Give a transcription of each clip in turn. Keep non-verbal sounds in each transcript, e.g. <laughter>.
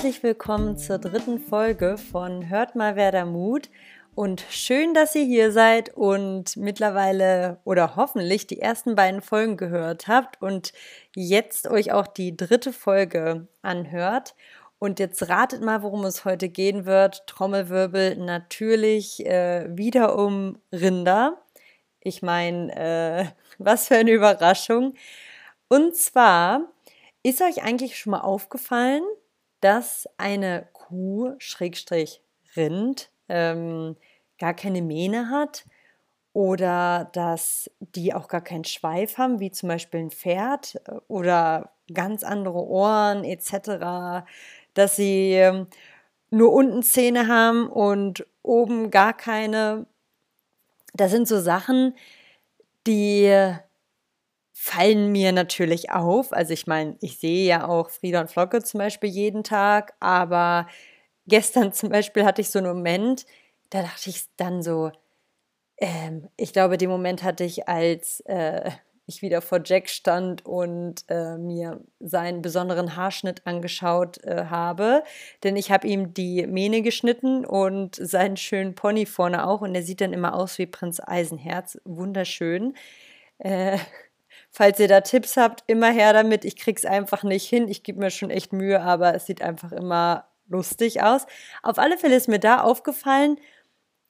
herzlich willkommen zur dritten Folge von Hört mal wer da Mut. Und schön, dass ihr hier seid und mittlerweile oder hoffentlich die ersten beiden Folgen gehört habt und jetzt euch auch die dritte Folge anhört. Und jetzt ratet mal, worum es heute gehen wird. Trommelwirbel natürlich äh, wieder um Rinder. Ich meine, äh, <laughs> was für eine Überraschung. Und zwar ist euch eigentlich schon mal aufgefallen, dass eine Kuh, Schrägstrich Rind, ähm, gar keine Mähne hat oder dass die auch gar keinen Schweif haben, wie zum Beispiel ein Pferd äh, oder ganz andere Ohren etc., dass sie ähm, nur unten Zähne haben und oben gar keine. Das sind so Sachen, die fallen mir natürlich auf. Also ich meine, ich sehe ja auch Frieda und Flocke zum Beispiel jeden Tag, aber gestern <laughs> zum Beispiel hatte ich so einen Moment, da dachte ich dann so, ähm, ich glaube, den Moment hatte ich, als äh, ich wieder vor Jack stand und äh, mir seinen besonderen Haarschnitt angeschaut äh, habe. Denn ich habe ihm die Mähne geschnitten und seinen schönen Pony vorne auch. Und der sieht dann immer aus wie Prinz Eisenherz. Wunderschön. Falls ihr da Tipps habt, immer her damit. Ich krieg's einfach nicht hin. Ich gebe mir schon echt Mühe, aber es sieht einfach immer lustig aus. Auf alle Fälle ist mir da aufgefallen,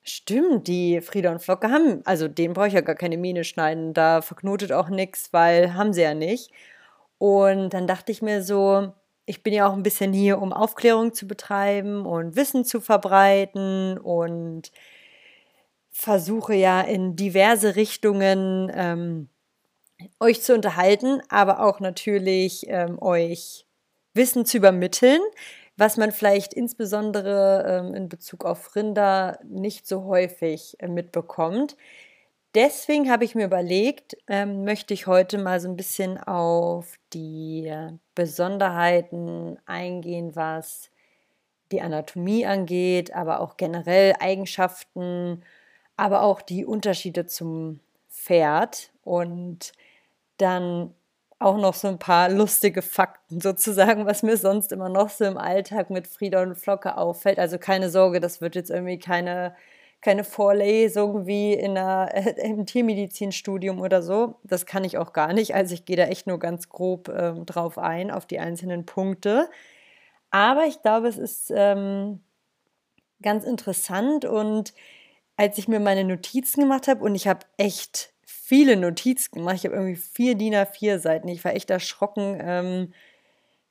stimmt, die Frieda und Flocke haben, also den brauche ich ja gar keine Mine schneiden, da verknotet auch nichts, weil haben sie ja nicht. Und dann dachte ich mir so, ich bin ja auch ein bisschen hier, um Aufklärung zu betreiben und Wissen zu verbreiten und versuche ja in diverse Richtungen ähm, euch zu unterhalten, aber auch natürlich ähm, euch Wissen zu übermitteln, was man vielleicht insbesondere ähm, in Bezug auf Rinder nicht so häufig äh, mitbekommt. Deswegen habe ich mir überlegt, ähm, möchte ich heute mal so ein bisschen auf die Besonderheiten eingehen, was die Anatomie angeht, aber auch generell Eigenschaften, aber auch die Unterschiede zum Pferd und dann auch noch so ein paar lustige Fakten sozusagen, was mir sonst immer noch so im Alltag mit Frieda und Flocke auffällt. Also keine Sorge, das wird jetzt irgendwie keine, keine Vorlesung wie in einer, äh, <laughs> im Tiermedizinstudium oder so. Das kann ich auch gar nicht. Also ich gehe da echt nur ganz grob ähm, drauf ein, auf die einzelnen Punkte. Aber ich glaube, es ist ähm, ganz interessant und als ich mir meine Notizen gemacht habe und ich habe echt viele Notizen gemacht. Ich habe irgendwie vier DIN A4 Seiten. Ich war echt erschrocken, ähm,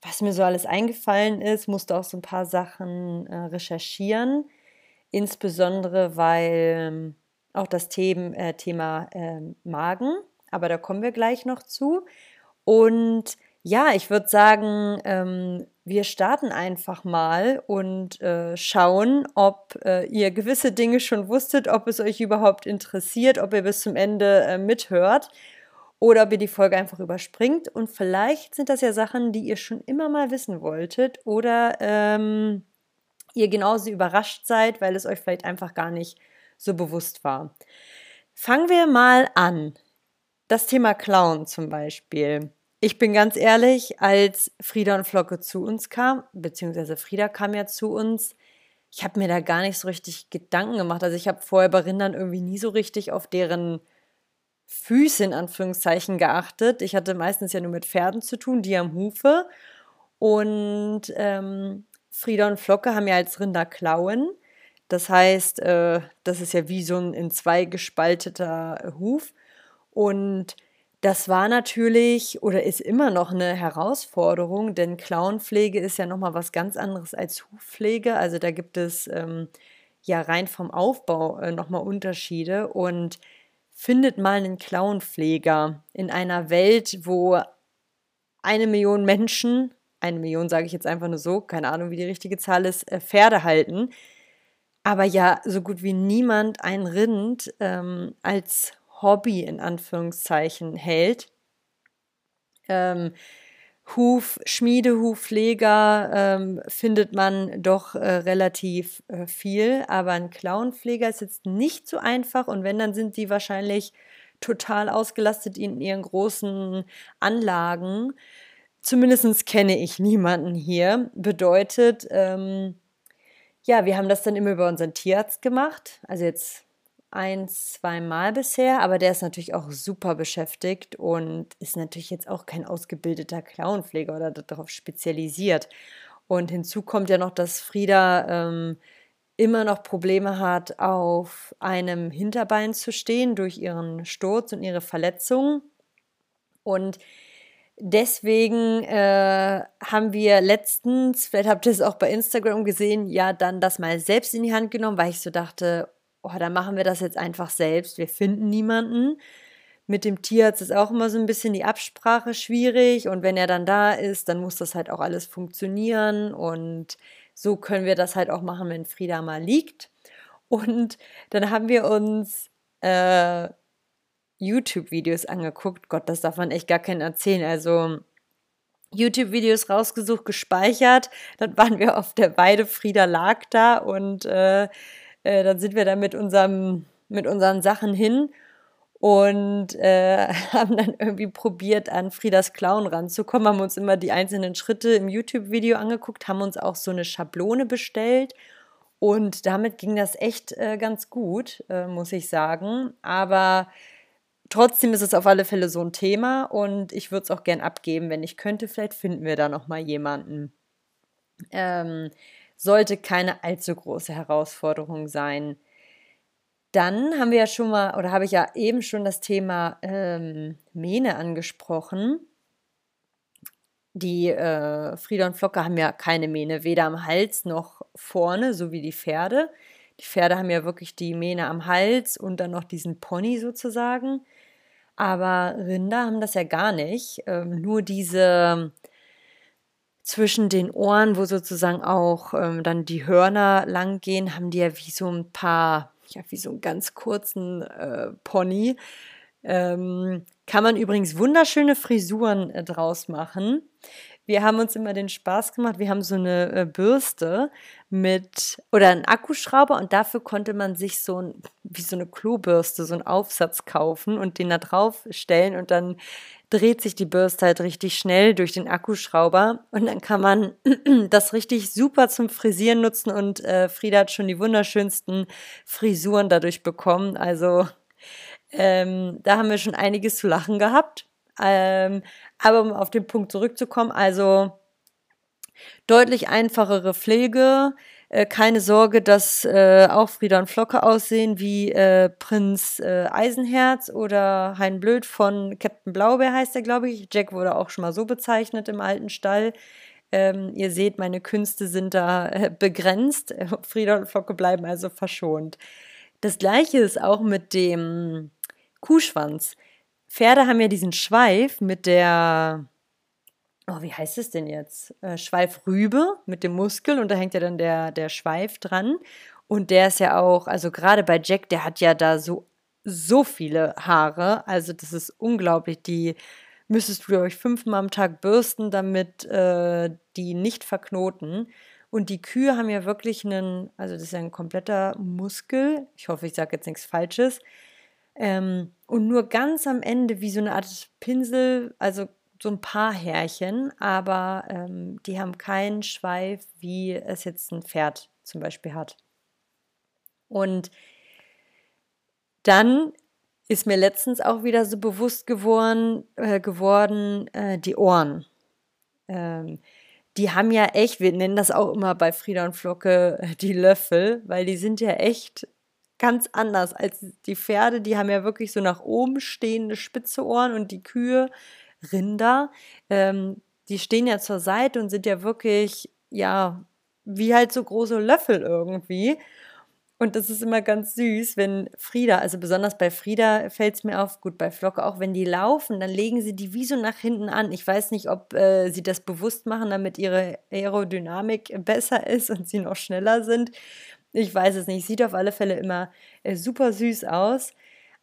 was mir so alles eingefallen ist. Musste auch so ein paar Sachen äh, recherchieren. Insbesondere, weil ähm, auch das Thema, äh, Thema äh, Magen, aber da kommen wir gleich noch zu. Und ja, ich würde sagen, ähm, wir starten einfach mal und äh, schauen, ob äh, ihr gewisse Dinge schon wusstet, ob es euch überhaupt interessiert, ob ihr bis zum Ende äh, mithört oder ob ihr die Folge einfach überspringt. Und vielleicht sind das ja Sachen, die ihr schon immer mal wissen wolltet oder ähm, ihr genauso überrascht seid, weil es euch vielleicht einfach gar nicht so bewusst war. Fangen wir mal an. Das Thema Clown zum Beispiel. Ich bin ganz ehrlich, als Frieda und Flocke zu uns kam, beziehungsweise Frieda kam ja zu uns, ich habe mir da gar nicht so richtig Gedanken gemacht. Also ich habe vorher bei Rindern irgendwie nie so richtig auf deren Füße in Anführungszeichen geachtet. Ich hatte meistens ja nur mit Pferden zu tun, die am Hufe. Und ähm, Frieda und Flocke haben ja als Rinder Klauen. Das heißt, äh, das ist ja wie so ein in zwei gespalteter Huf. Und das war natürlich oder ist immer noch eine Herausforderung, denn Klauenpflege ist ja nochmal was ganz anderes als Hufpflege. Also da gibt es ähm, ja rein vom Aufbau äh, nochmal Unterschiede und findet mal einen Klauenpfleger in einer Welt, wo eine Million Menschen, eine Million sage ich jetzt einfach nur so, keine Ahnung, wie die richtige Zahl ist, äh, Pferde halten, aber ja so gut wie niemand ein Rind ähm, als Hobby in Anführungszeichen hält. Ähm, Huf, Schmiedehufpfleger ähm, findet man doch äh, relativ äh, viel, aber ein Clownpfleger ist jetzt nicht so einfach und wenn, dann sind die wahrscheinlich total ausgelastet in ihren großen Anlagen. zumindest kenne ich niemanden hier. Bedeutet, ähm, ja, wir haben das dann immer über unseren Tierarzt gemacht. Also jetzt ein, zwei Mal bisher, aber der ist natürlich auch super beschäftigt und ist natürlich jetzt auch kein ausgebildeter Clownpfleger oder darauf spezialisiert. Und hinzu kommt ja noch, dass Frieda ähm, immer noch Probleme hat, auf einem Hinterbein zu stehen durch ihren Sturz und ihre Verletzung. Und deswegen äh, haben wir letztens, vielleicht habt ihr es auch bei Instagram gesehen, ja dann das mal selbst in die Hand genommen, weil ich so dachte, oh, dann machen wir das jetzt einfach selbst. Wir finden niemanden. Mit dem Tierarzt ist auch immer so ein bisschen die Absprache schwierig und wenn er dann da ist, dann muss das halt auch alles funktionieren und so können wir das halt auch machen, wenn Frieda mal liegt. Und dann haben wir uns äh, YouTube-Videos angeguckt. Gott, das darf man echt gar keinen erzählen. Also YouTube-Videos rausgesucht, gespeichert. Dann waren wir auf der Weide, Frieda lag da und äh, äh, dann sind wir da mit, unserem, mit unseren Sachen hin und äh, <laughs> haben dann irgendwie probiert, an Friedas Clown ranzukommen, haben uns immer die einzelnen Schritte im YouTube-Video angeguckt, haben uns auch so eine Schablone bestellt und damit ging das echt äh, ganz gut, äh, muss ich sagen. Aber trotzdem ist es auf alle Fälle so ein Thema und ich würde es auch gern abgeben, wenn ich könnte. Vielleicht finden wir da noch mal jemanden. Ähm, sollte keine allzu große Herausforderung sein. Dann haben wir ja schon mal, oder habe ich ja eben schon das Thema ähm, Mähne angesprochen. Die äh, Frieda und Flocke haben ja keine Mähne, weder am Hals noch vorne, so wie die Pferde. Die Pferde haben ja wirklich die Mähne am Hals und dann noch diesen Pony sozusagen. Aber Rinder haben das ja gar nicht. Ähm, nur diese zwischen den Ohren, wo sozusagen auch ähm, dann die Hörner lang gehen, haben die ja wie so ein paar, ja, wie so einen ganz kurzen äh, Pony. Ähm, kann man übrigens wunderschöne Frisuren äh, draus machen. Wir haben uns immer den Spaß gemacht, wir haben so eine äh, Bürste mit oder einen Akkuschrauber und dafür konnte man sich so ein, wie so eine Klobürste, so einen Aufsatz kaufen und den da drauf stellen und dann dreht sich die Bürste halt richtig schnell durch den Akkuschrauber und dann kann man <clears throat> das richtig super zum Frisieren nutzen und äh, Frieda hat schon die wunderschönsten Frisuren dadurch bekommen. Also ähm, da haben wir schon einiges zu lachen gehabt. Ähm, aber um auf den Punkt zurückzukommen, also deutlich einfachere Pflege, äh, keine Sorge, dass äh, auch Frieda und Flocke aussehen wie äh, Prinz äh, Eisenherz oder Hein Blöd von Captain Blaubeer heißt er, glaube ich. Jack wurde auch schon mal so bezeichnet im alten Stall. Ähm, ihr seht, meine Künste sind da äh, begrenzt. <laughs> Frieda und Flocke bleiben also verschont. Das gleiche ist auch mit dem Kuhschwanz. Pferde haben ja diesen Schweif mit der oh, wie heißt es denn jetzt? Äh, Schweifrübe mit dem Muskel und da hängt ja dann der, der Schweif dran. Und der ist ja auch, also gerade bei Jack, der hat ja da so, so viele Haare. Also das ist unglaublich. Die müsstest du euch fünfmal am Tag bürsten, damit äh, die nicht verknoten. Und die Kühe haben ja wirklich einen, also das ist ja ein kompletter Muskel. Ich hoffe, ich sage jetzt nichts Falsches. Ähm, und nur ganz am Ende wie so eine Art Pinsel, also so ein paar Härchen, aber ähm, die haben keinen Schweif, wie es jetzt ein Pferd zum Beispiel hat. Und dann ist mir letztens auch wieder so bewusst geworden, äh, geworden äh, die Ohren. Ähm, die haben ja echt, wir nennen das auch immer bei Frieda und Flocke äh, die Löffel, weil die sind ja echt ganz anders als die Pferde. Die haben ja wirklich so nach oben stehende spitze Ohren und die Kühe Rinder, ähm, die stehen ja zur Seite und sind ja wirklich, ja, wie halt so große Löffel irgendwie. Und das ist immer ganz süß, wenn Frieda, also besonders bei Frieda fällt es mir auf, gut, bei Flocke auch, wenn die laufen, dann legen sie die wie so nach hinten an. Ich weiß nicht, ob äh, sie das bewusst machen, damit ihre Aerodynamik besser ist und sie noch schneller sind. Ich weiß es nicht. Sieht auf alle Fälle immer äh, super süß aus.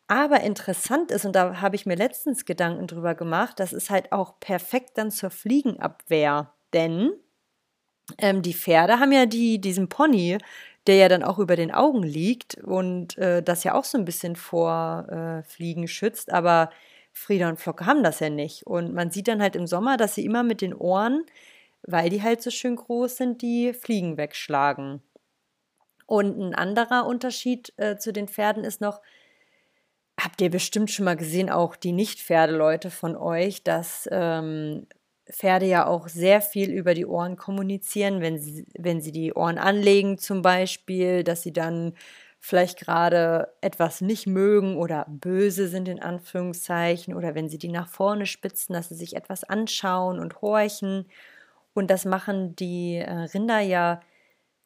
Aber interessant ist, und da habe ich mir letztens Gedanken drüber gemacht, das ist halt auch perfekt dann zur Fliegenabwehr. Denn ähm, die Pferde haben ja die, diesen Pony, der ja dann auch über den Augen liegt und äh, das ja auch so ein bisschen vor äh, Fliegen schützt. Aber Frieda und Flocke haben das ja nicht. Und man sieht dann halt im Sommer, dass sie immer mit den Ohren, weil die halt so schön groß sind, die Fliegen wegschlagen. Und ein anderer Unterschied äh, zu den Pferden ist noch, habt ihr bestimmt schon mal gesehen, auch die Nicht-Pferdeleute von euch, dass ähm, Pferde ja auch sehr viel über die Ohren kommunizieren, wenn sie, wenn sie die Ohren anlegen zum Beispiel, dass sie dann vielleicht gerade etwas nicht mögen oder böse sind in Anführungszeichen oder wenn sie die nach vorne spitzen, dass sie sich etwas anschauen und horchen. Und das machen die äh, Rinder ja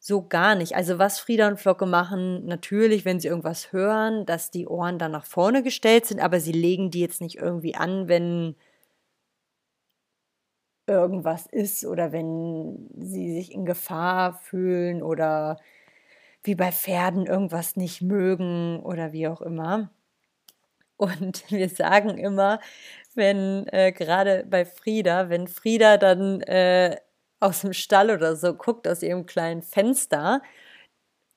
so gar nicht. Also was Frieda und Flocke machen, natürlich, wenn sie irgendwas hören, dass die Ohren dann nach vorne gestellt sind, aber sie legen die jetzt nicht irgendwie an, wenn irgendwas ist oder wenn sie sich in Gefahr fühlen oder wie bei Pferden irgendwas nicht mögen oder wie auch immer. Und <laughs> wir sagen immer, wenn äh, gerade bei Frieda, wenn Frieda dann äh, aus dem Stall oder so guckt, aus ihrem kleinen Fenster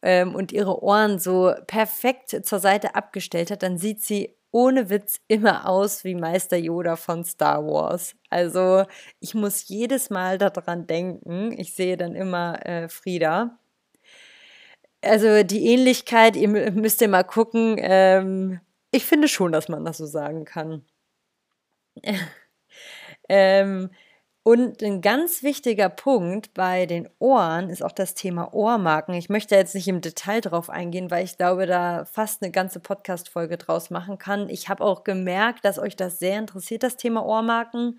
ähm, und ihre Ohren so perfekt zur Seite abgestellt hat, dann sieht sie ohne Witz immer aus wie Meister Yoda von Star Wars. Also ich muss jedes Mal daran denken. Ich sehe dann immer äh, Frieda also die Ähnlichkeit, ihr müsst ihr mal gucken. Ähm, ich finde schon, dass man das so sagen kann. <laughs> ähm, und ein ganz wichtiger Punkt bei den Ohren ist auch das Thema Ohrmarken. Ich möchte jetzt nicht im Detail drauf eingehen, weil ich glaube, da fast eine ganze Podcast-Folge draus machen kann. Ich habe auch gemerkt, dass euch das sehr interessiert, das Thema Ohrmarken.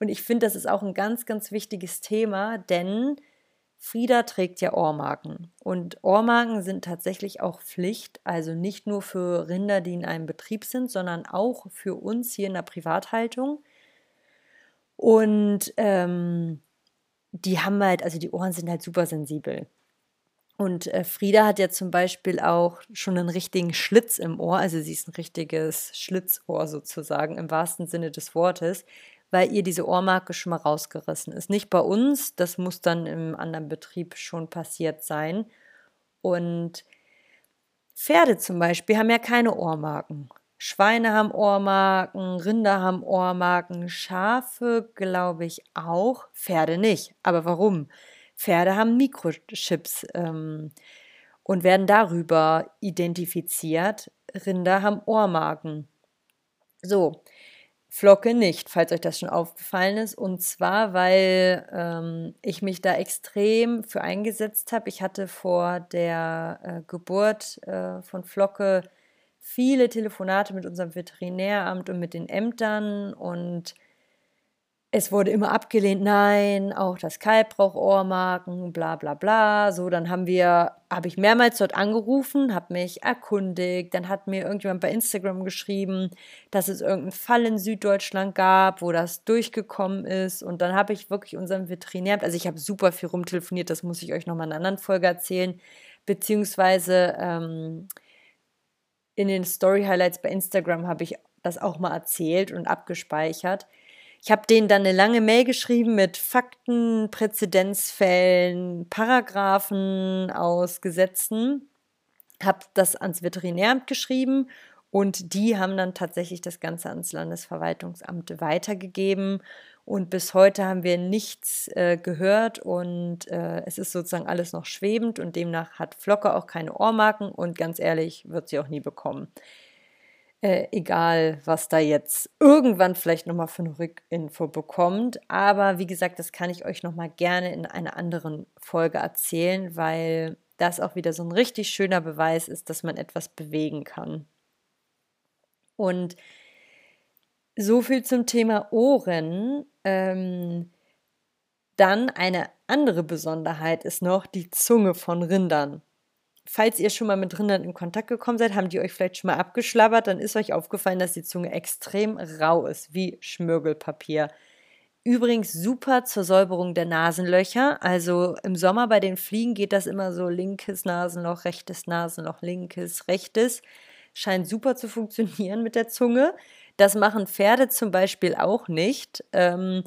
Und ich finde, das ist auch ein ganz, ganz wichtiges Thema, denn Frieda trägt ja Ohrmarken und Ohrmarken sind tatsächlich auch Pflicht, also nicht nur für Rinder, die in einem Betrieb sind, sondern auch für uns hier in der Privathaltung. Und ähm, die haben halt, also die Ohren sind halt super sensibel. Und äh, Frieda hat ja zum Beispiel auch schon einen richtigen Schlitz im Ohr, also sie ist ein richtiges Schlitzohr sozusagen im wahrsten Sinne des Wortes weil ihr diese Ohrmarke schon mal rausgerissen ist. Nicht bei uns, das muss dann im anderen Betrieb schon passiert sein. Und Pferde zum Beispiel haben ja keine Ohrmarken. Schweine haben Ohrmarken, Rinder haben Ohrmarken, Schafe glaube ich auch, Pferde nicht. Aber warum? Pferde haben Mikrochips ähm, und werden darüber identifiziert. Rinder haben Ohrmarken. So, Flocke nicht, falls euch das schon aufgefallen ist. Und zwar, weil ähm, ich mich da extrem für eingesetzt habe. Ich hatte vor der äh, Geburt äh, von Flocke viele Telefonate mit unserem Veterinäramt und mit den Ämtern und es wurde immer abgelehnt, nein, auch das Kalb braucht Ohrmarken, bla bla bla. So, dann haben wir, habe ich mehrmals dort angerufen, habe mich erkundigt, dann hat mir irgendjemand bei Instagram geschrieben, dass es irgendeinen Fall in Süddeutschland gab, wo das durchgekommen ist. Und dann habe ich wirklich unserem Veterinär, also ich habe super viel rumtelefoniert, das muss ich euch nochmal in einer anderen Folge erzählen, beziehungsweise ähm, in den Story Highlights bei Instagram habe ich das auch mal erzählt und abgespeichert. Ich habe denen dann eine lange Mail geschrieben mit Fakten, Präzedenzfällen, Paragraphen aus Gesetzen, habe das ans Veterinäramt geschrieben und die haben dann tatsächlich das Ganze ans Landesverwaltungsamt weitergegeben. Und bis heute haben wir nichts äh, gehört und äh, es ist sozusagen alles noch schwebend und demnach hat Flocke auch keine Ohrmarken und ganz ehrlich wird sie auch nie bekommen. Äh, egal, was da jetzt irgendwann vielleicht nochmal für eine Rückinfo bekommt. Aber wie gesagt, das kann ich euch nochmal gerne in einer anderen Folge erzählen, weil das auch wieder so ein richtig schöner Beweis ist, dass man etwas bewegen kann. Und so viel zum Thema Ohren. Ähm, dann eine andere Besonderheit ist noch die Zunge von Rindern falls ihr schon mal mit Rindern in Kontakt gekommen seid, haben die euch vielleicht schon mal abgeschlabbert, dann ist euch aufgefallen, dass die Zunge extrem rau ist, wie Schmirgelpapier. Übrigens super zur Säuberung der Nasenlöcher. Also im Sommer bei den Fliegen geht das immer so linkes Nasenloch, rechtes Nasenloch, linkes, rechtes. Scheint super zu funktionieren mit der Zunge. Das machen Pferde zum Beispiel auch nicht. Ähm,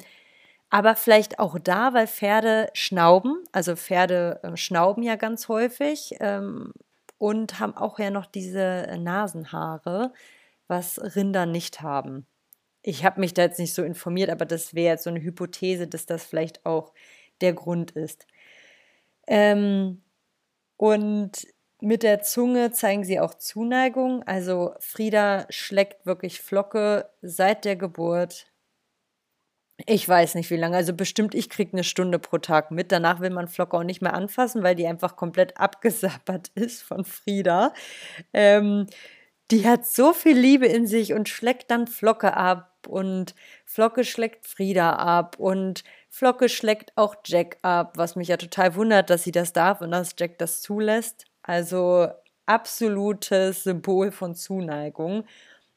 aber vielleicht auch da, weil Pferde schnauben, also Pferde äh, schnauben ja ganz häufig ähm, und haben auch ja noch diese Nasenhaare, was Rinder nicht haben. ich habe mich da jetzt nicht so informiert, aber das wäre jetzt so eine Hypothese, dass das vielleicht auch der Grund ist. Ähm, und mit der Zunge zeigen sie auch Zuneigung. Also Frieda schlägt wirklich Flocke seit der Geburt. Ich weiß nicht wie lange. Also bestimmt, ich kriege eine Stunde pro Tag mit. Danach will man Flocke auch nicht mehr anfassen, weil die einfach komplett abgesappert <laughs> ist von Frieda. Ähm, die hat so viel Liebe in sich und schlägt dann Flocke ab und Flocke schlägt Frieda ab und Flocke schlägt auch Jack ab, was mich ja total wundert, dass sie das darf und dass Jack das zulässt. Also absolutes Symbol von Zuneigung.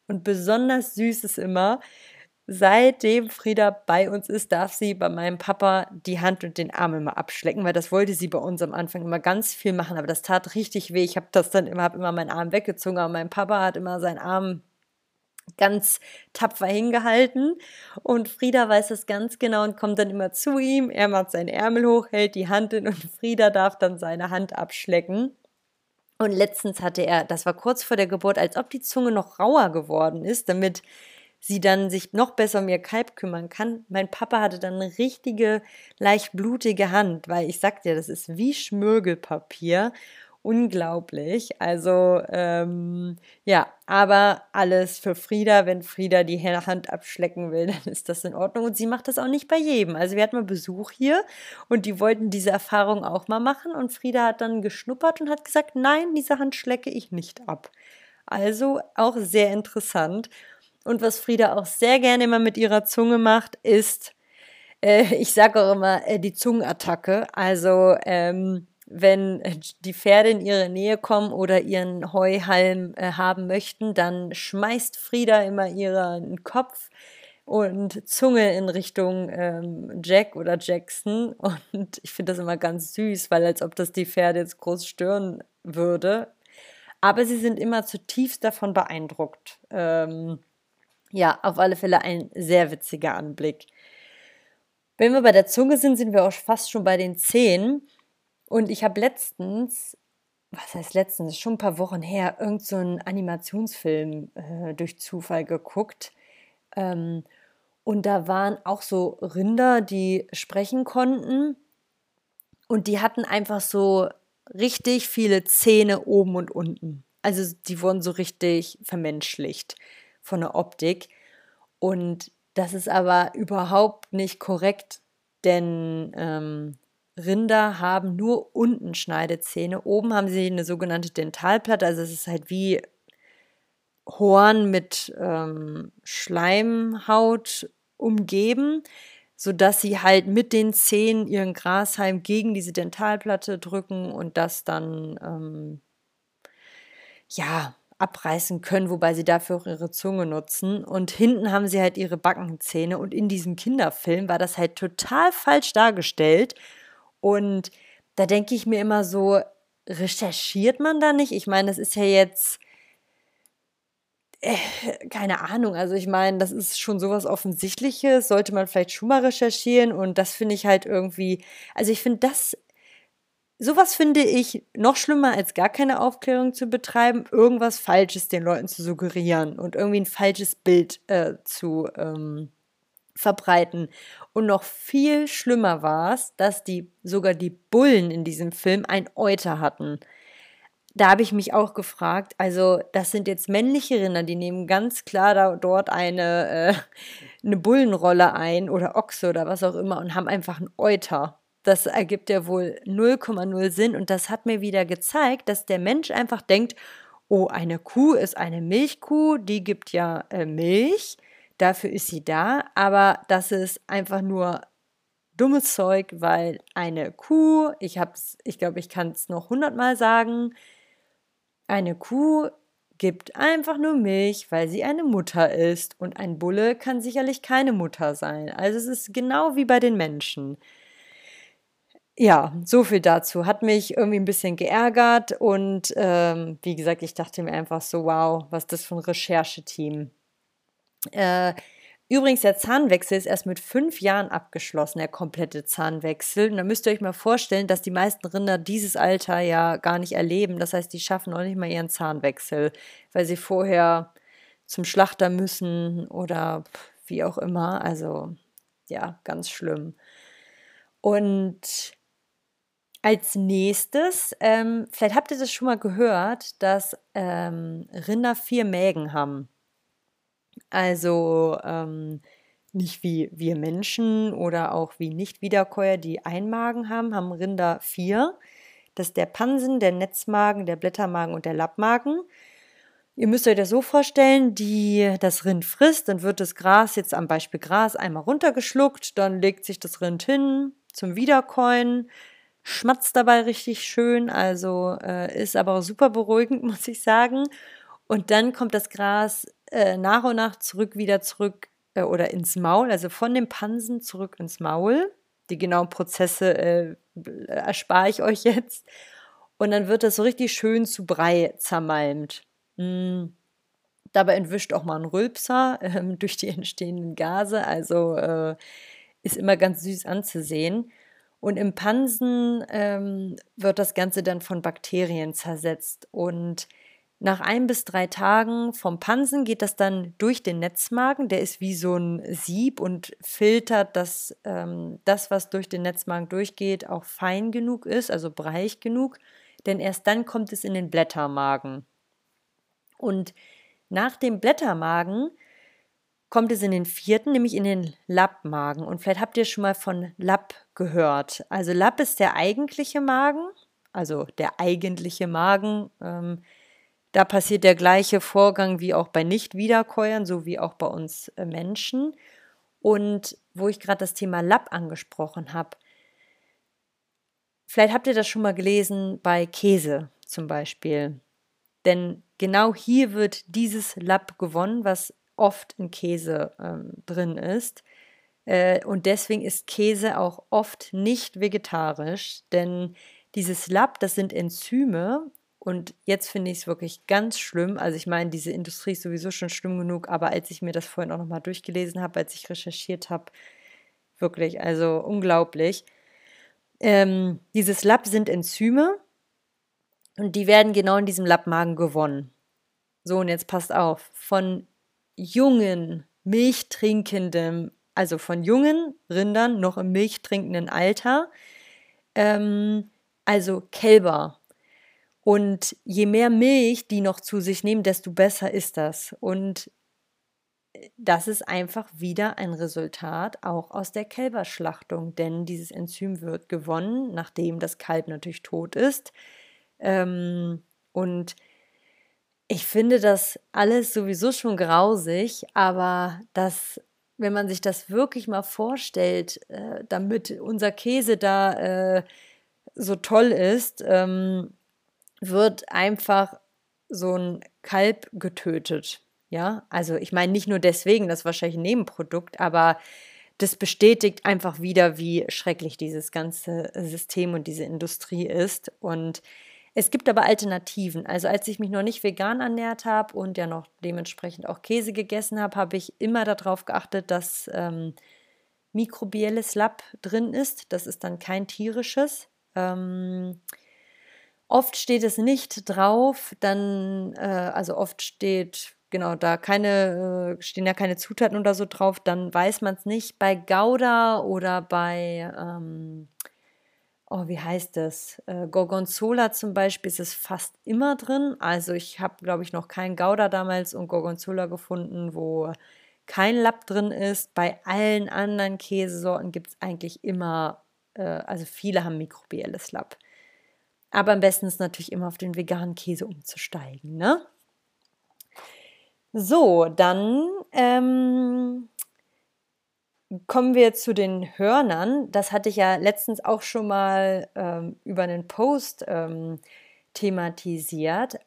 Und besonders süß ist immer, seitdem Frieda bei uns ist, darf sie bei meinem Papa die Hand und den Arm immer abschlecken, weil das wollte sie bei uns am Anfang immer ganz viel machen, aber das tat richtig weh. Ich habe das dann immer, habe immer meinen Arm weggezogen, aber mein Papa hat immer seinen Arm ganz tapfer hingehalten und Frieda weiß das ganz genau und kommt dann immer zu ihm. Er macht seinen Ärmel hoch, hält die Hand in und Frieda darf dann seine Hand abschlecken. Und letztens hatte er, das war kurz vor der Geburt, als ob die Zunge noch rauer geworden ist, damit sie dann sich noch besser um ihr Kalb kümmern kann. Mein Papa hatte dann eine richtige, leicht blutige Hand, weil ich sagte ja, das ist wie Schmirgelpapier unglaublich. Also ähm, ja, aber alles für Frieda. Wenn Frieda die Hand abschlecken will, <laughs> dann ist das in Ordnung. Und sie macht das auch nicht bei jedem. Also wir hatten mal Besuch hier und die wollten diese Erfahrung auch mal machen. Und Frieda hat dann geschnuppert und hat gesagt, nein, diese Hand schlecke ich nicht ab. Also auch sehr interessant. Und was Frieda auch sehr gerne immer mit ihrer Zunge macht, ist, äh, ich sage auch immer, äh, die Zungenattacke. Also ähm, wenn die Pferde in ihre Nähe kommen oder ihren Heuhalm äh, haben möchten, dann schmeißt Frieda immer ihren Kopf und Zunge in Richtung ähm, Jack oder Jackson. <laughs> Und ich finde das immer ganz süß, weil als ob das die Pferde jetzt groß stören würde. Aber sie sind immer zutiefst davon beeindruckt. Ähm, ja, auf alle Fälle ein sehr witziger Anblick. Wenn wir bei der Zunge sind, sind wir auch fast schon bei den Zehen. Und ich habe letztens, was heißt letztens, schon ein paar Wochen her, irgendeinen so Animationsfilm äh, durch Zufall geguckt. Ähm, und da waren auch so Rinder, die sprechen konnten. Und die hatten einfach so richtig viele Zähne oben und unten. Also die wurden so richtig vermenschlicht von der Optik. Und das ist aber überhaupt nicht korrekt, denn ähm, Rinder haben nur unten Schneidezähne. Oben haben sie eine sogenannte Dentalplatte, also es ist halt wie Horn mit ähm, Schleimhaut umgeben, sodass sie halt mit den Zähnen ihren Grashalm gegen diese Dentalplatte drücken und das dann ähm, ja abreißen können, wobei sie dafür auch ihre Zunge nutzen. Und hinten haben sie halt ihre Backenzähne. Und in diesem Kinderfilm war das halt total falsch dargestellt. Und da denke ich mir immer so, recherchiert man da nicht? Ich meine, das ist ja jetzt äh, keine Ahnung. Also ich meine, das ist schon sowas Offensichtliches, sollte man vielleicht schon mal recherchieren und das finde ich halt irgendwie, also ich finde das, sowas finde ich noch schlimmer, als gar keine Aufklärung zu betreiben, irgendwas Falsches den Leuten zu suggerieren und irgendwie ein falsches Bild äh, zu ähm, verbreiten. Und noch viel schlimmer war es, dass die sogar die Bullen in diesem Film ein Euter hatten. Da habe ich mich auch gefragt, also das sind jetzt männliche Rinder, die nehmen ganz klar da, dort eine, äh, <laughs> eine Bullenrolle ein oder Ochse oder was auch immer und haben einfach ein Euter. Das ergibt ja wohl 0,0 Sinn und das hat mir wieder gezeigt, dass der Mensch einfach denkt, oh, eine Kuh ist eine Milchkuh, die gibt ja äh, Milch dafür ist sie da, aber das ist einfach nur dummes Zeug, weil eine Kuh, ich hab's, ich glaube, ich kann es noch hundertmal sagen, eine Kuh gibt einfach nur Milch, weil sie eine Mutter ist und ein Bulle kann sicherlich keine Mutter sein. Also es ist genau wie bei den Menschen. Ja, so viel dazu. Hat mich irgendwie ein bisschen geärgert und ähm, wie gesagt, ich dachte mir einfach so, wow, was das für ein Rechercheteam. Äh, übrigens, der Zahnwechsel ist erst mit fünf Jahren abgeschlossen, der komplette Zahnwechsel. Und da müsst ihr euch mal vorstellen, dass die meisten Rinder dieses Alter ja gar nicht erleben. Das heißt, die schaffen noch nicht mal ihren Zahnwechsel, weil sie vorher zum Schlachter müssen oder wie auch immer. Also ja, ganz schlimm. Und als nächstes, ähm, vielleicht habt ihr das schon mal gehört, dass ähm, Rinder vier Mägen haben. Also ähm, nicht wie wir Menschen oder auch wie Nicht-Wiederkäuer, die einen Magen haben, haben Rinder vier. Das ist der Pansen, der Netzmagen, der Blättermagen und der Lappmagen. Ihr müsst euch das so vorstellen, die das Rind frisst, dann wird das Gras jetzt am Beispiel Gras einmal runtergeschluckt, dann legt sich das Rind hin zum Wiederkäuen, schmatzt dabei richtig schön, also äh, ist aber auch super beruhigend, <laughs> muss ich sagen. Und dann kommt das Gras äh, nach und nach zurück, wieder zurück äh, oder ins Maul, also von dem Pansen zurück ins Maul. Die genauen Prozesse äh, erspare ich euch jetzt. Und dann wird das so richtig schön zu Brei zermalmt. Mm. Dabei entwischt auch mal ein Rülpser <laughs> ähm, durch die entstehenden Gase. Also äh, ist immer ganz süß anzusehen. Und im Pansen ähm, wird das Ganze dann von Bakterien zersetzt. Und nach ein bis drei Tagen vom Pansen geht das dann durch den Netzmagen. Der ist wie so ein Sieb und filtert, dass ähm, das, was durch den Netzmagen durchgeht, auch fein genug ist, also breich genug. Denn erst dann kommt es in den Blättermagen. Und nach dem Blättermagen kommt es in den vierten, nämlich in den Lappmagen. Und vielleicht habt ihr schon mal von Lapp gehört. Also Lapp ist der eigentliche Magen, also der eigentliche Magen. Ähm, da passiert der gleiche Vorgang wie auch bei Nicht-Wiederkäuern, so wie auch bei uns äh, Menschen. Und wo ich gerade das Thema Lapp angesprochen habe, vielleicht habt ihr das schon mal gelesen bei Käse zum Beispiel. Denn genau hier wird dieses Lapp gewonnen, was oft in Käse ähm, drin ist. Äh, und deswegen ist Käse auch oft nicht vegetarisch, denn dieses Lapp, das sind Enzyme, und jetzt finde ich es wirklich ganz schlimm. Also ich meine, diese Industrie ist sowieso schon schlimm genug, aber als ich mir das vorhin auch nochmal durchgelesen habe, als ich recherchiert habe, wirklich, also unglaublich. Ähm, dieses Lab sind Enzyme und die werden genau in diesem Lappmagen gewonnen. So, und jetzt passt auf, von jungen, milchtrinkenden, also von jungen Rindern noch im milchtrinkenden Alter, ähm, also Kälber und je mehr Milch die noch zu sich nehmen, desto besser ist das. Und äh, das ist einfach wieder ein Resultat auch aus der Kälberschlachtung, denn dieses Enzym wird gewonnen, nachdem das Kalb natürlich tot ist. Ähm, und ich finde das alles sowieso schon grausig, aber das, wenn man sich das wirklich mal vorstellt, äh, damit unser Käse da äh, so toll ist, ähm, wird einfach so ein Kalb getötet. Ja, also ich meine nicht nur deswegen, das ist wahrscheinlich ein Nebenprodukt, aber das bestätigt einfach wieder, wie schrecklich dieses ganze System und diese Industrie ist. Und es gibt aber Alternativen. Also als ich mich noch nicht vegan ernährt habe und ja noch dementsprechend auch Käse gegessen habe, habe ich immer darauf geachtet, dass ähm, mikrobielles Lab drin ist. Das ist dann kein tierisches. Ähm, Oft steht es nicht drauf, dann, äh, also oft steht, genau, da keine, äh, stehen ja keine Zutaten oder so drauf, dann weiß man es nicht. Bei Gouda oder bei, ähm, oh, wie heißt das? Äh, Gorgonzola zum Beispiel ist es fast immer drin. Also ich habe, glaube ich, noch keinen Gouda damals und Gorgonzola gefunden, wo kein Lapp drin ist. Bei allen anderen Käsesorten gibt es eigentlich immer, äh, also viele haben mikrobielles Lapp. Aber am besten ist natürlich immer auf den veganen Käse umzusteigen. Ne? So, dann ähm, kommen wir zu den Hörnern. Das hatte ich ja letztens auch schon mal ähm, über einen Post ähm, thematisiert.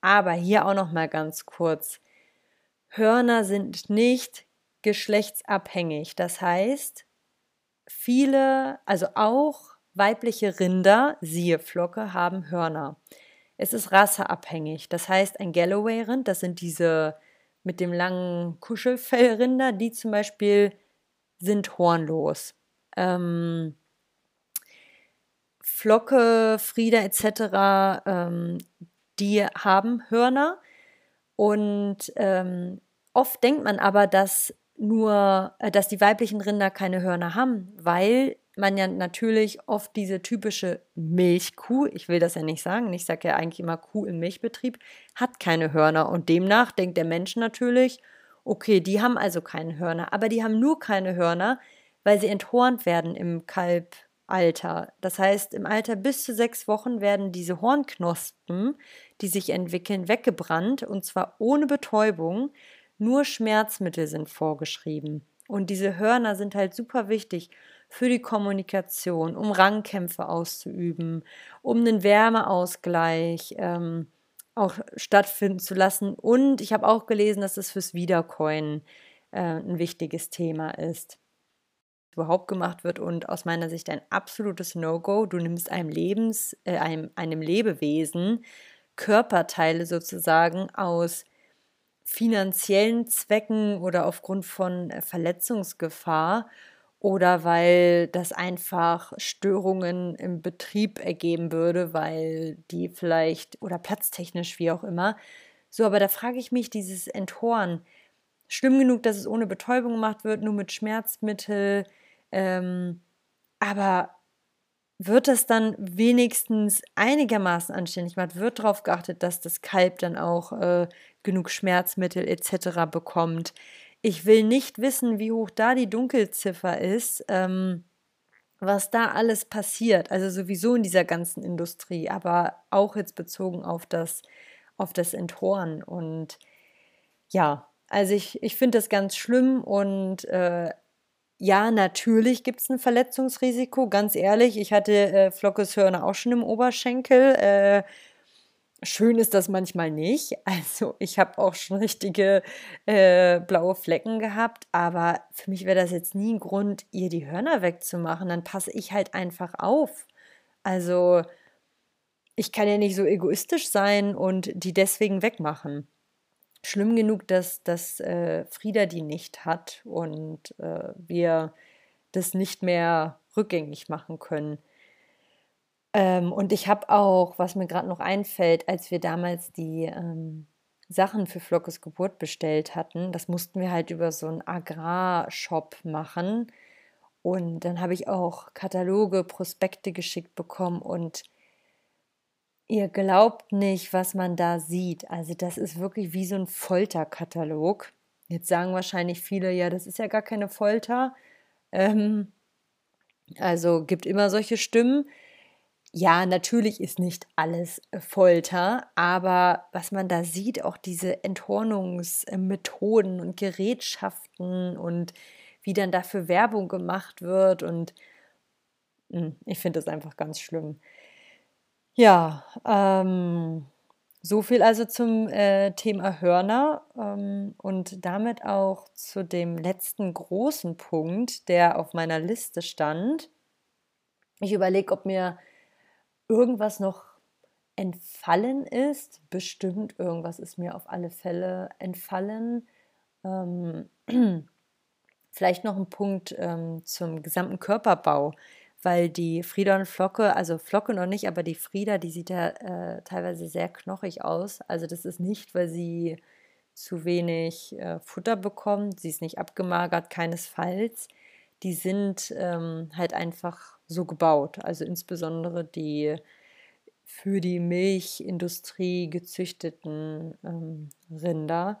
Aber hier auch noch mal ganz kurz. Hörner sind nicht geschlechtsabhängig. Das heißt, viele, also auch Weibliche Rinder, siehe Flocke, haben Hörner. Es ist rasseabhängig. Das heißt, ein Galloway-Rind, das sind diese mit dem langen Kuschelfellrinder, die zum Beispiel sind hornlos. Ähm, Flocke, Frieda etc., ähm, die haben Hörner. Und ähm, oft denkt man aber, dass nur, äh, dass die weiblichen Rinder keine Hörner haben, weil man ja natürlich oft diese typische Milchkuh, ich will das ja nicht sagen, ich sage ja eigentlich immer Kuh im Milchbetrieb, hat keine Hörner. Und demnach denkt der Mensch natürlich, okay, die haben also keine Hörner, aber die haben nur keine Hörner, weil sie enthornt werden im Kalbalter. Das heißt, im Alter bis zu sechs Wochen werden diese Hornknospen, die sich entwickeln, weggebrannt und zwar ohne Betäubung. Nur Schmerzmittel sind vorgeschrieben. Und diese Hörner sind halt super wichtig für die Kommunikation, um Rangkämpfe auszuüben, um einen Wärmeausgleich ähm, auch stattfinden zu lassen. Und ich habe auch gelesen, dass das fürs Wiedercoin äh, ein wichtiges Thema ist. Überhaupt gemacht wird und aus meiner Sicht ein absolutes No-Go. Du nimmst einem Lebens, äh, einem, einem Lebewesen Körperteile sozusagen aus finanziellen Zwecken oder aufgrund von äh, Verletzungsgefahr oder weil das einfach Störungen im Betrieb ergeben würde, weil die vielleicht oder platztechnisch wie auch immer. So, aber da frage ich mich, dieses Enthorn, schlimm genug, dass es ohne Betäubung gemacht wird, nur mit Schmerzmittel, ähm, aber wird das dann wenigstens einigermaßen anständig gemacht? Wird darauf geachtet, dass das Kalb dann auch äh, genug Schmerzmittel etc. bekommt? Ich will nicht wissen, wie hoch da die Dunkelziffer ist, ähm, was da alles passiert. Also sowieso in dieser ganzen Industrie, aber auch jetzt bezogen auf das, auf das Enthorn. Und ja, also ich, ich finde das ganz schlimm und äh, ja, natürlich gibt es ein Verletzungsrisiko, ganz ehrlich. Ich hatte äh, Flockes Hörner auch schon im Oberschenkel. Äh, Schön ist das manchmal nicht. <laughs> Also ich habe auch schon richtige äh, blaue Flecken gehabt, aber für mich wäre das jetzt nie ein Grund, ihr die Hörner wegzumachen. Dann passe ich halt einfach auf. Also ich kann ja nicht so egoistisch sein und die deswegen wegmachen. Schlimm genug, dass, dass äh, Frieda die nicht hat und äh, wir das nicht mehr rückgängig machen können. Ähm, und ich habe auch, was mir gerade noch einfällt, als wir damals die ähm, Sachen für Flockes Geburt bestellt hatten, das mussten wir halt über so einen Agrarshop machen. Und dann habe ich auch Kataloge, Prospekte geschickt bekommen und ihr glaubt nicht, was man da sieht. Also das ist wirklich wie so ein Folterkatalog. Jetzt sagen wahrscheinlich viele, ja, das ist ja gar keine Folter. Ähm, also gibt immer solche Stimmen. Ja, natürlich ist nicht alles äh, Folter, aber was man da sieht, auch diese Enthornungsmethoden und Gerätschaften und wie dann dafür Werbung gemacht wird und hm, ich finde das einfach ganz schlimm. Ja, ähm, so viel also zum äh, Thema Hörner ähm, und damit auch zu dem letzten großen Punkt, der auf meiner Liste stand. Ich überlege, ob mir irgendwas noch entfallen ist. Bestimmt irgendwas ist mir auf alle Fälle entfallen. Ähm, <clears throat> vielleicht noch ein Punkt ähm, zum gesamten Körperbau, weil die Frieda und Flocke, also Flocke noch nicht, aber die Frieda, die sieht ja äh, teilweise sehr knochig aus. Also das ist nicht, weil sie zu wenig äh, Futter bekommt, sie ist nicht abgemagert, keinesfalls. Die sind ähm, halt einfach so gebaut. Also insbesondere die für die Milchindustrie gezüchteten ähm, Rinder.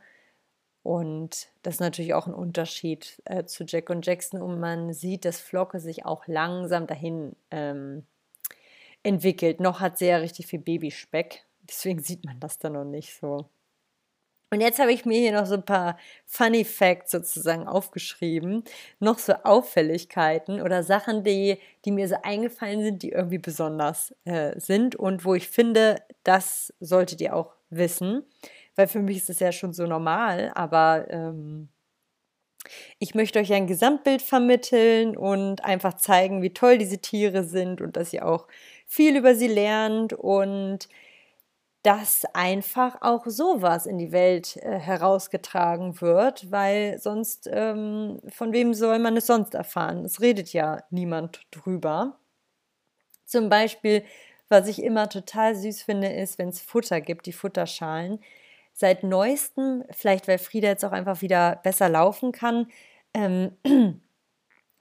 Und das ist natürlich auch ein Unterschied äh, zu Jack und Jackson. Und man sieht, dass Flocke sich auch langsam dahin ähm, entwickelt. Noch hat sie ja richtig viel Babyspeck. Deswegen sieht man das da noch nicht so. Und jetzt habe ich mir hier noch so ein paar Funny Facts sozusagen aufgeschrieben. Noch so Auffälligkeiten oder Sachen, die, die mir so eingefallen sind, die irgendwie besonders äh, sind und wo ich finde, das solltet ihr auch wissen. Weil für mich ist es ja schon so normal, aber ähm, ich möchte euch ein Gesamtbild vermitteln und einfach zeigen, wie toll diese Tiere sind und dass ihr auch viel über sie lernt und dass einfach auch sowas in die Welt äh, herausgetragen wird, weil sonst, ähm, von wem soll man es sonst erfahren? Es redet ja niemand drüber. Zum Beispiel, was ich immer total süß finde, ist, wenn es Futter gibt, die Futterschalen, seit neuestem, vielleicht weil Frieda jetzt auch einfach wieder besser laufen kann, ähm, <clears throat>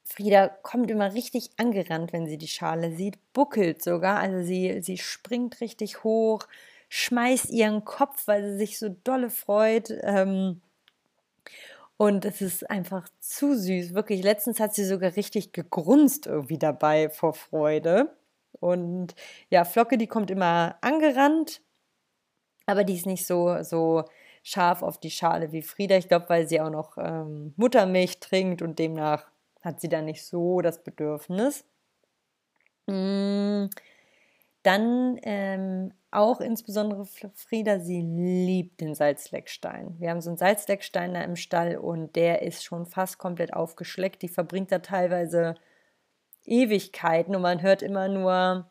Frieda kommt immer richtig angerannt, wenn sie die Schale sieht, buckelt sogar, also sie, sie springt richtig hoch, schmeißt ihren Kopf, weil sie sich so dolle freut. Ähm, und es ist einfach zu süß. Wirklich, letztens hat sie sogar richtig gegrunzt irgendwie dabei vor Freude. Und ja, Flocke, die kommt immer angerannt, aber die ist nicht so, so scharf auf die Schale wie Frieda. Ich glaube, weil sie auch noch ähm, Muttermilch trinkt und demnach hat sie da nicht so das Bedürfnis. Mm, dann ähm, auch insbesondere Frieda, sie liebt den Salzleckstein. Wir haben so einen Salzleckstein da im Stall und der ist schon fast komplett aufgeschleckt. Die verbringt da teilweise Ewigkeiten und man hört immer nur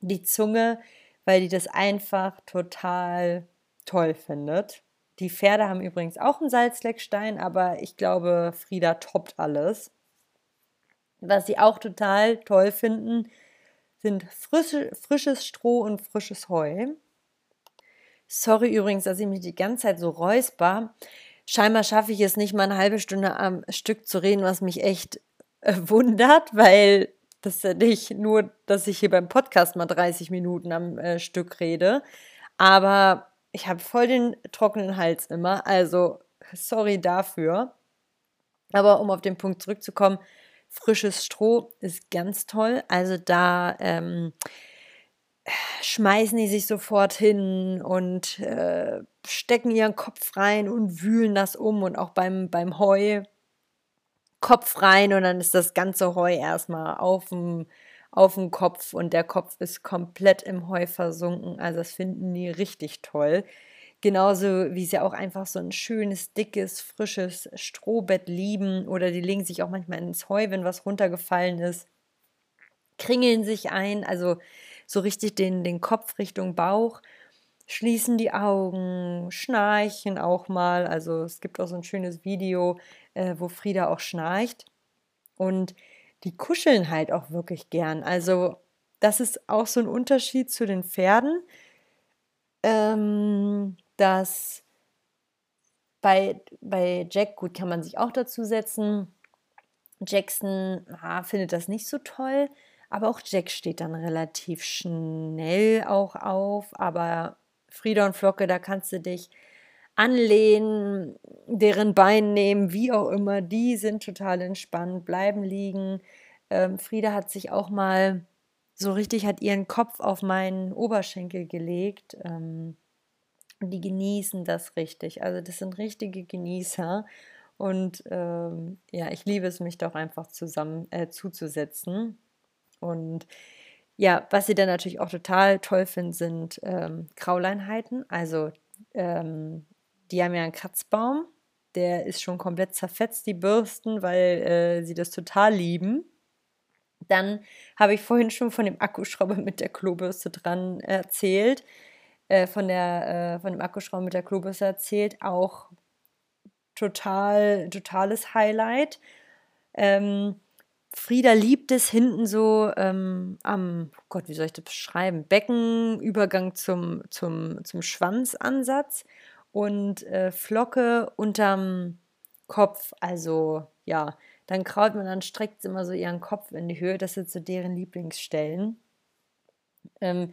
die Zunge, weil die das einfach total toll findet. Die Pferde haben übrigens auch einen Salzleckstein, aber ich glaube, Frieda toppt alles. Was sie auch total toll finden, sind frische, frisches Stroh und frisches Heu. Sorry übrigens, dass ich mich die ganze Zeit so räusper. Scheinbar schaffe ich es nicht mal eine halbe Stunde am Stück zu reden, was mich echt äh, wundert, weil das ist ja nicht nur, dass ich hier beim Podcast mal 30 Minuten am äh, Stück rede, aber ich habe voll den trockenen Hals immer, also sorry dafür. Aber um auf den Punkt zurückzukommen, Frisches Stroh ist ganz toll. Also da ähm, schmeißen die sich sofort hin und äh, stecken ihren Kopf rein und wühlen das um und auch beim, beim Heu Kopf rein und dann ist das ganze Heu erstmal auf dem, auf dem Kopf und der Kopf ist komplett im Heu versunken. Also das finden die richtig toll. Genauso wie sie auch einfach so ein schönes, dickes, frisches Strohbett lieben oder die legen sich auch manchmal ins Heu, wenn was runtergefallen ist, kringeln sich ein, also so richtig den, den Kopf Richtung Bauch, schließen die Augen, schnarchen auch mal. Also es gibt auch so ein schönes Video, äh, wo Frieda auch schnarcht. Und die kuscheln halt auch wirklich gern. Also das ist auch so ein Unterschied zu den Pferden. Ähm, dass bei, bei Jack, gut, kann man sich auch dazu setzen. Jackson ah, findet das nicht so toll, aber auch Jack steht dann relativ schnell auch auf. Aber Frieda und Flocke, da kannst du dich anlehnen, deren Bein nehmen, wie auch immer. Die sind total entspannt, bleiben liegen. Ähm, Frieda hat sich auch mal so richtig, hat ihren Kopf auf meinen Oberschenkel gelegt. Ähm, und die genießen das richtig. Also das sind richtige Genießer. Und ähm, ja, ich liebe es, mich doch einfach zusammen äh, zuzusetzen. Und ja, was sie dann natürlich auch total toll finden, sind ähm, Krauleinheiten. Also ähm, die haben ja einen Kratzbaum, der ist schon komplett zerfetzt, die Bürsten, weil äh, sie das total lieben. Dann habe ich vorhin schon von dem Akkuschrauber <laughs> mit der Klobürste dran erzählt. Äh, von, der, äh, von dem Akkuschrauber mit der Klobürste erzählt, auch total, totales Highlight. Ähm, Frieda liebt es hinten so ähm, am, oh Gott, wie soll ich das beschreiben? Beckenübergang zum, zum, zum Schwanzansatz und äh, Flocke unterm Kopf. Also ja, dann kraut man, dann streckt sie immer so ihren Kopf in die Höhe. Das sind so deren Lieblingsstellen. Ähm,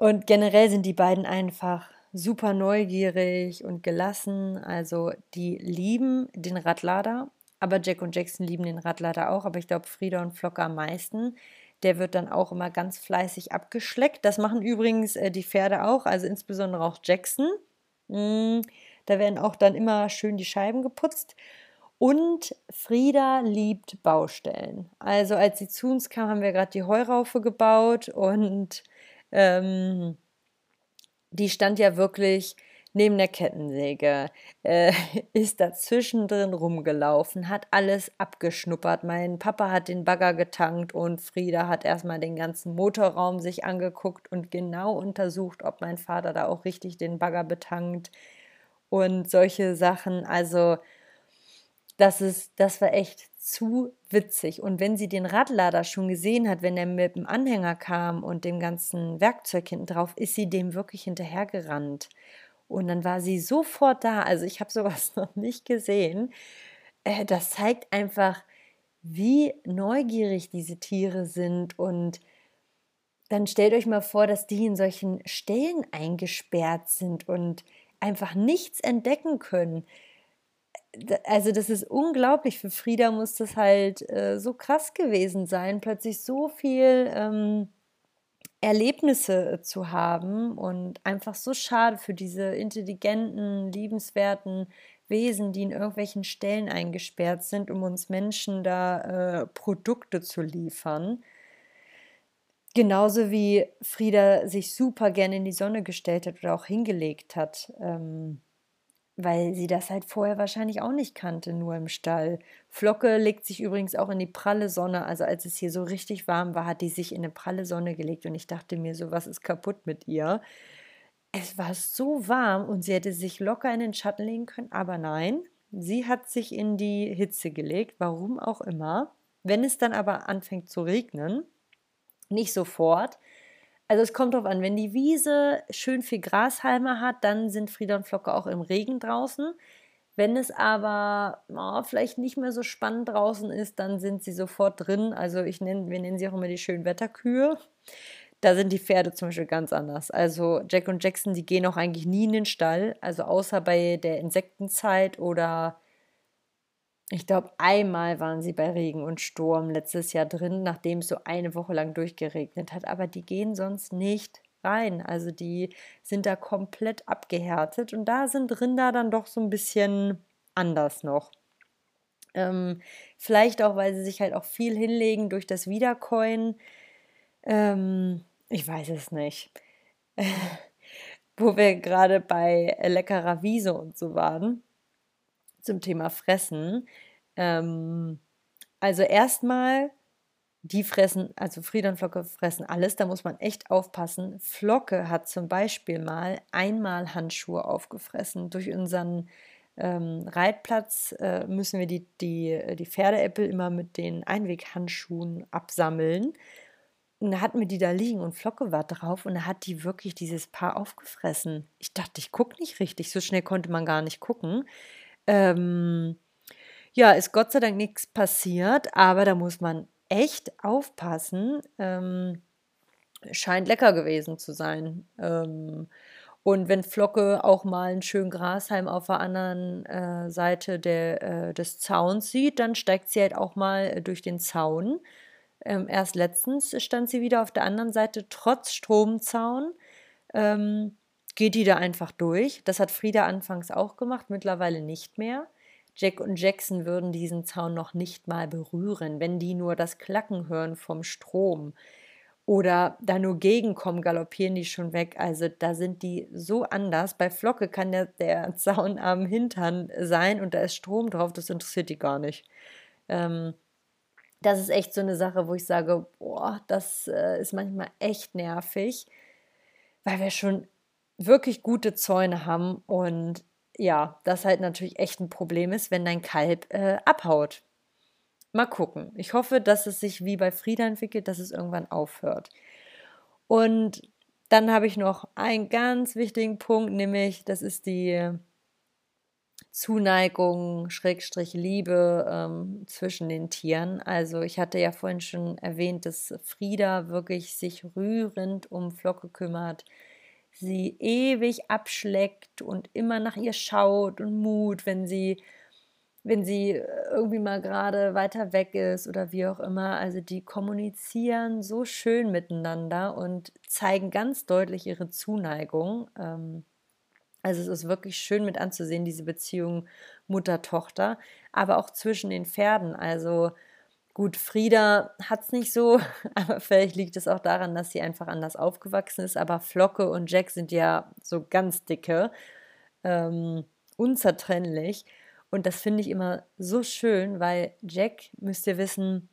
und generell sind die beiden einfach super neugierig und gelassen. Also die lieben den Radlader, aber Jack und Jackson lieben den Radlader auch. Aber ich glaube, Frieda und Flocker am meisten. Der wird dann auch immer ganz fleißig abgeschleckt. Das machen übrigens äh, die Pferde auch, also insbesondere auch Jackson. Mm, da werden auch dann immer schön die Scheiben geputzt. Und Frieda liebt Baustellen. Also als sie zu uns kam, haben wir gerade die Heuraufe gebaut und ähm, die stand ja wirklich neben der Kettensäge, äh, <laughs> ist dazwischen drin rumgelaufen, hat alles abgeschnuppert. Mein Papa hat den Bagger getankt und Frieda hat erstmal den ganzen Motorraum sich angeguckt und genau untersucht, ob mein Vater da auch richtig den Bagger betankt und solche Sachen. Also, das ist, das war echt zu witzig. Und wenn sie den Radlader schon gesehen hat, wenn er mit dem Anhänger kam und dem ganzen Werkzeug hinten drauf, ist sie dem wirklich hinterhergerannt. Und dann war sie sofort da. Also ich habe sowas <laughs> noch nicht gesehen. Äh, das zeigt einfach, wie neugierig diese Tiere sind. Und dann stellt euch mal vor, dass die in solchen Stellen eingesperrt sind und einfach nichts entdecken können. Also das ist unglaublich. Für Frieda muss das halt äh, so krass gewesen sein, plötzlich so viel ähm, Erlebnisse zu haben und einfach so schade für diese intelligenten, liebenswerten Wesen, die in irgendwelchen Stellen eingesperrt sind, um uns Menschen da äh, Produkte zu liefern. Genauso wie Frieda sich super gerne in die Sonne gestellt hat oder auch hingelegt hat. Ähm, weil sie das halt vorher wahrscheinlich auch nicht kannte, nur im Stall. Flocke legt sich übrigens auch in die pralle Sonne. Also als es hier so richtig warm war, hat die sich in eine pralle Sonne gelegt und ich dachte mir so, was ist kaputt mit ihr? Es war so warm und sie hätte sich locker in den Schatten legen können, aber nein, sie hat sich in die Hitze gelegt, warum auch immer. Wenn es dann aber anfängt zu regnen, nicht sofort, also es kommt drauf an, wenn die Wiese schön viel Grashalme hat, dann sind Frieda und Flocke auch im Regen draußen. Wenn es aber oh, vielleicht nicht mehr so spannend draußen ist, dann sind sie sofort drin. Also ich nenne, wir nennen sie auch immer die schönen Wetterkühe. Da sind die Pferde zum Beispiel ganz anders. Also Jack und Jackson, die gehen auch eigentlich nie in den Stall. Also außer bei der Insektenzeit oder ich glaube, einmal waren sie bei Regen und Sturm letztes Jahr drin, nachdem es so eine Woche lang durchgeregnet hat. Aber die gehen sonst nicht rein. Also die sind da komplett abgehärtet. Und da sind Rinder dann doch so ein bisschen anders noch. Ähm, vielleicht auch, weil sie sich halt auch viel hinlegen durch das Wiederkäuen. Ähm, ich weiß es nicht. <laughs> Wo wir gerade bei leckerer Wiese und so waren zum Thema Fressen. Ähm, also erstmal, die fressen, also Frieda und Flocke fressen alles, da muss man echt aufpassen. Flocke hat zum Beispiel mal einmal Handschuhe aufgefressen. Durch unseren ähm, Reitplatz äh, müssen wir die, die, die Pferdeäppel immer mit den Einweghandschuhen absammeln. Und da hatten wir die da liegen und Flocke war drauf und da hat die wirklich dieses Paar aufgefressen. Ich dachte, ich gucke nicht richtig. So schnell konnte man gar nicht gucken. Ähm, ja, ist Gott sei Dank nichts passiert, aber da muss man echt aufpassen. Ähm, scheint lecker gewesen zu sein. Ähm, und wenn Flocke auch mal einen schönen Grashalm auf der anderen äh, Seite der, äh, des Zauns sieht, dann steigt sie halt auch mal äh, durch den Zaun. Ähm, erst letztens stand sie wieder auf der anderen Seite, trotz Stromzaun. Ähm, geht die da einfach durch. Das hat Frieda anfangs auch gemacht, mittlerweile nicht mehr. Jack und Jackson würden diesen Zaun noch nicht mal berühren, wenn die nur das Klacken hören vom Strom oder da nur gegenkommen, galoppieren die schon weg. Also da sind die so anders. Bei Flocke kann der, der Zaun am Hintern sein und da ist Strom drauf, das interessiert die gar nicht. Ähm, das ist echt so eine Sache, wo ich sage, boah, das äh, ist manchmal echt nervig, weil wir schon wirklich gute Zäune haben und ja, das halt natürlich echt ein Problem ist, wenn dein Kalb äh, abhaut. Mal gucken. Ich hoffe, dass es sich wie bei Frieda entwickelt, dass es irgendwann aufhört. Und dann habe ich noch einen ganz wichtigen Punkt, nämlich das ist die Zuneigung, Schrägstrich Liebe ähm, zwischen den Tieren. Also ich hatte ja vorhin schon erwähnt, dass Frieda wirklich sich rührend um Flocke kümmert, sie ewig abschleckt und immer nach ihr schaut und mut, wenn sie wenn sie irgendwie mal gerade weiter weg ist oder wie auch immer. Also die kommunizieren so schön miteinander und zeigen ganz deutlich ihre Zuneigung. Ähm, also es ist wirklich schön mit anzusehen, diese Beziehung Mutter-Tochter, aber auch zwischen den Pferden. Also Gut, Frieda hat es nicht so, <laughs> aber vielleicht liegt es auch daran, dass sie einfach anders aufgewachsen ist. Aber Flocke und Jack sind ja so ganz dicke, ähm, unzertrennlich. Und das finde ich immer so schön, weil Jack, müsst ihr wissen,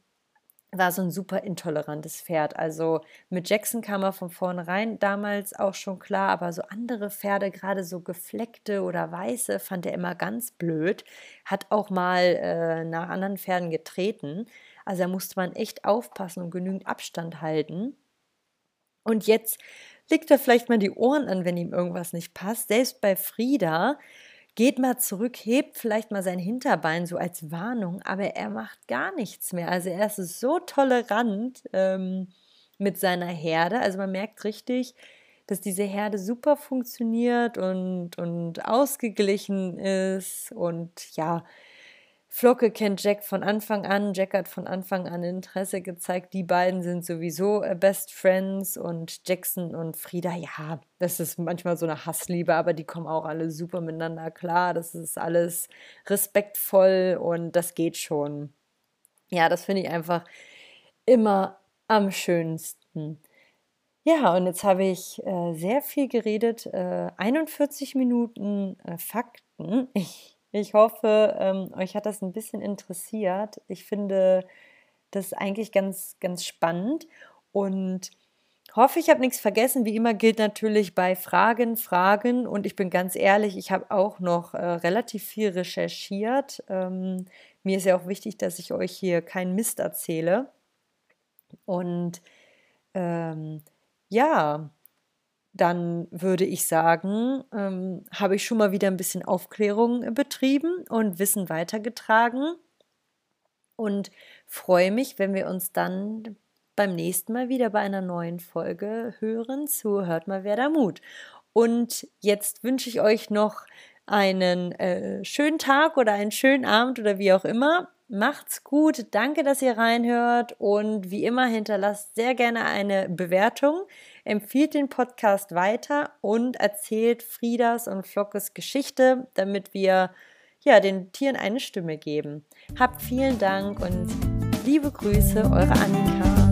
war so ein super intolerantes Pferd. Also mit Jackson kam er von vornherein damals auch schon klar, aber so andere Pferde, gerade so gefleckte oder weiße, fand er immer ganz blöd. Hat auch mal äh, nach anderen Pferden getreten. Also da musste man echt aufpassen und genügend Abstand halten. Und jetzt legt er vielleicht mal die Ohren an, wenn ihm irgendwas nicht passt. Selbst bei Frieda geht mal zurück, hebt vielleicht mal sein Hinterbein so als Warnung, aber er macht gar nichts mehr. Also er ist so tolerant ähm, mit seiner Herde. Also man merkt richtig, dass diese Herde super funktioniert und, und ausgeglichen ist. Und ja, Flocke kennt Jack von Anfang an. Jack hat von Anfang an Interesse gezeigt. Die beiden sind sowieso äh, Best Friends und Jackson und Frieda, ja, das ist manchmal so eine Hassliebe, aber die kommen auch alle super miteinander klar. Das ist alles respektvoll und das geht schon. Ja, das finde ich einfach immer am schönsten. Ja, und jetzt habe ich äh, sehr viel geredet. Äh, 41 Minuten äh, Fakten. Ich, ich hoffe, ähm, euch hat das ein bisschen interessiert. Ich finde das eigentlich ganz, ganz spannend und hoffe, ich habe nichts vergessen. Wie immer gilt natürlich bei Fragen, Fragen. Und ich bin ganz ehrlich, ich habe auch noch äh, relativ viel recherchiert. Ähm, mir ist ja auch wichtig, dass ich euch hier keinen Mist erzähle. Und ähm, ja, dann würde ich sagen, ähm, habe ich schon mal wieder ein bisschen Aufklärung betrieben und Wissen weitergetragen und freue mich, wenn wir uns dann beim nächsten Mal wieder bei einer neuen Folge hören zu Hört mal, wer da Mut. Und jetzt wünsche ich euch noch einen äh, schönen Tag oder einen schönen Abend oder wie auch immer. Macht's gut, danke, dass ihr reinhört und wie immer hinterlasst sehr gerne eine Bewertung, empfiehlt den Podcast weiter und erzählt Friedas und Flockes Geschichte, damit wir ja den Tieren eine Stimme geben. Habt vielen Dank und liebe Grüße, eure Annika.